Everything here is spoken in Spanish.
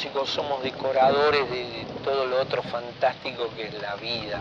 músicos somos decoradores de todo lo otro fantástico que es la vida.